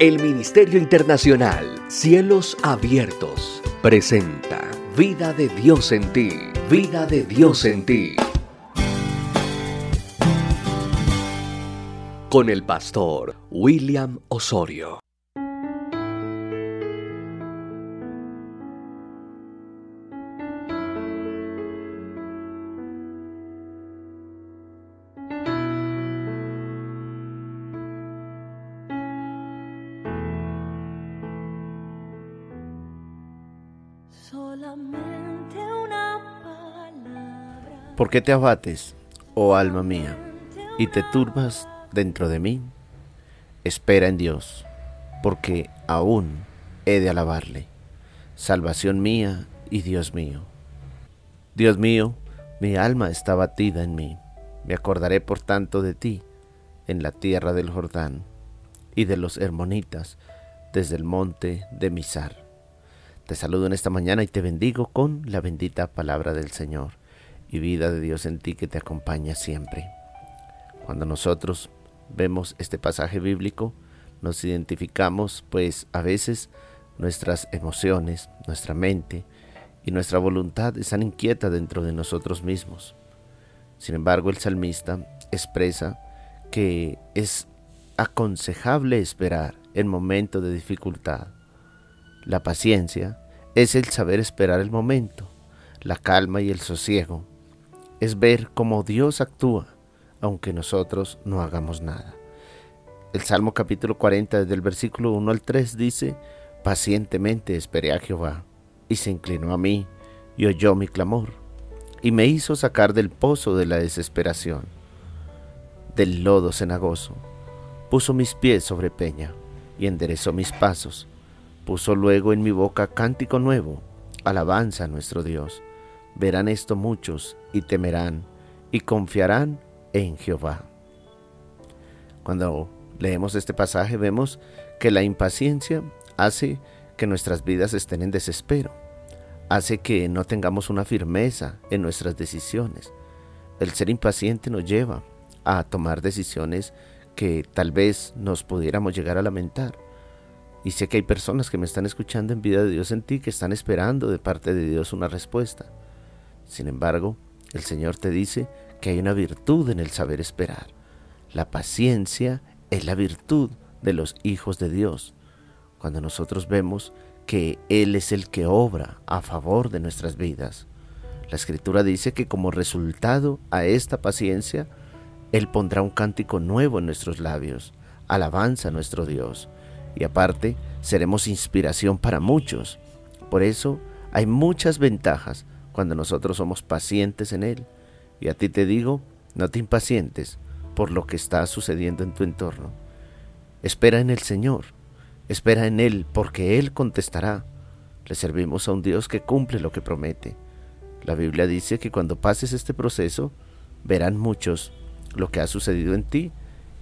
El Ministerio Internacional Cielos Abiertos presenta Vida de Dios en ti, vida de Dios en ti. Con el pastor William Osorio. ¿Por qué te abates, oh alma mía, y te turbas dentro de mí? Espera en Dios, porque aún he de alabarle, salvación mía y Dios mío. Dios mío, mi alma está batida en mí. Me acordaré por tanto de ti en la tierra del Jordán y de los hermonitas desde el monte de Misar. Te saludo en esta mañana y te bendigo con la bendita palabra del Señor y vida de Dios en ti que te acompaña siempre. Cuando nosotros vemos este pasaje bíblico, nos identificamos, pues a veces nuestras emociones, nuestra mente y nuestra voluntad están inquietas dentro de nosotros mismos. Sin embargo, el salmista expresa que es aconsejable esperar en momentos de dificultad. La paciencia es el saber esperar el momento, la calma y el sosiego es ver cómo Dios actúa, aunque nosotros no hagamos nada. El Salmo capítulo 40, desde el versículo 1 al 3 dice, Pacientemente esperé a Jehová, y se inclinó a mí, y oyó mi clamor, y me hizo sacar del pozo de la desesperación, del lodo cenagoso. Puso mis pies sobre peña, y enderezó mis pasos. Puso luego en mi boca cántico nuevo, alabanza a nuestro Dios Verán esto muchos y temerán y confiarán en Jehová. Cuando leemos este pasaje vemos que la impaciencia hace que nuestras vidas estén en desespero, hace que no tengamos una firmeza en nuestras decisiones. El ser impaciente nos lleva a tomar decisiones que tal vez nos pudiéramos llegar a lamentar. Y sé que hay personas que me están escuchando en vida de Dios en ti que están esperando de parte de Dios una respuesta. Sin embargo, el Señor te dice que hay una virtud en el saber esperar. La paciencia es la virtud de los hijos de Dios. Cuando nosotros vemos que Él es el que obra a favor de nuestras vidas. La escritura dice que como resultado a esta paciencia, Él pondrá un cántico nuevo en nuestros labios, alabanza a nuestro Dios. Y aparte, seremos inspiración para muchos. Por eso hay muchas ventajas cuando nosotros somos pacientes en Él. Y a ti te digo, no te impacientes por lo que está sucediendo en tu entorno. Espera en el Señor, espera en Él, porque Él contestará. Le servimos a un Dios que cumple lo que promete. La Biblia dice que cuando pases este proceso, verán muchos lo que ha sucedido en ti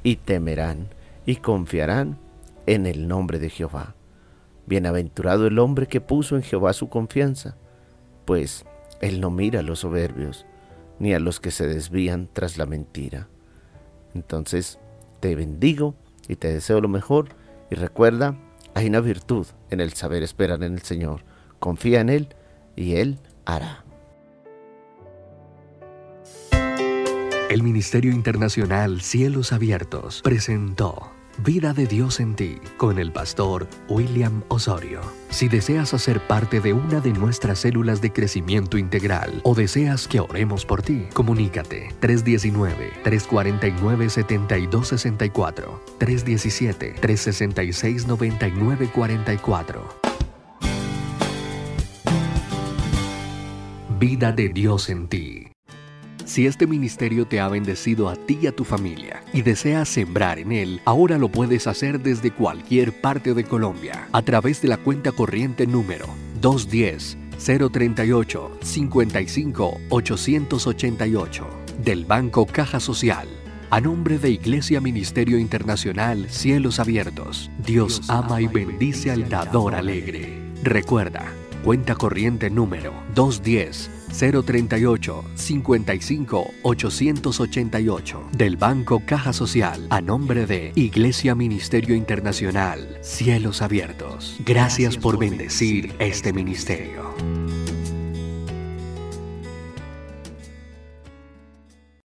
y temerán y confiarán en el nombre de Jehová. Bienaventurado el hombre que puso en Jehová su confianza, pues él no mira a los soberbios, ni a los que se desvían tras la mentira. Entonces, te bendigo y te deseo lo mejor y recuerda, hay una virtud en el saber esperar en el Señor. Confía en Él y Él hará. El Ministerio Internacional Cielos Abiertos presentó Vida de Dios en ti con el pastor William Osorio. Si deseas hacer parte de una de nuestras células de crecimiento integral o deseas que oremos por ti, comunícate 319-349-7264, 317-366-9944. Vida de Dios en ti. Si este ministerio te ha bendecido a ti y a tu familia y deseas sembrar en él, ahora lo puedes hacer desde cualquier parte de Colombia a través de la cuenta corriente número 210 038 55 888 del Banco Caja Social. A nombre de Iglesia Ministerio Internacional Cielos Abiertos, Dios ama y bendice al dador alegre. Recuerda, cuenta corriente número 210 038 55 888 del Banco Caja Social a nombre de Iglesia Ministerio Internacional Cielos Abiertos. Gracias por bendecir este ministerio.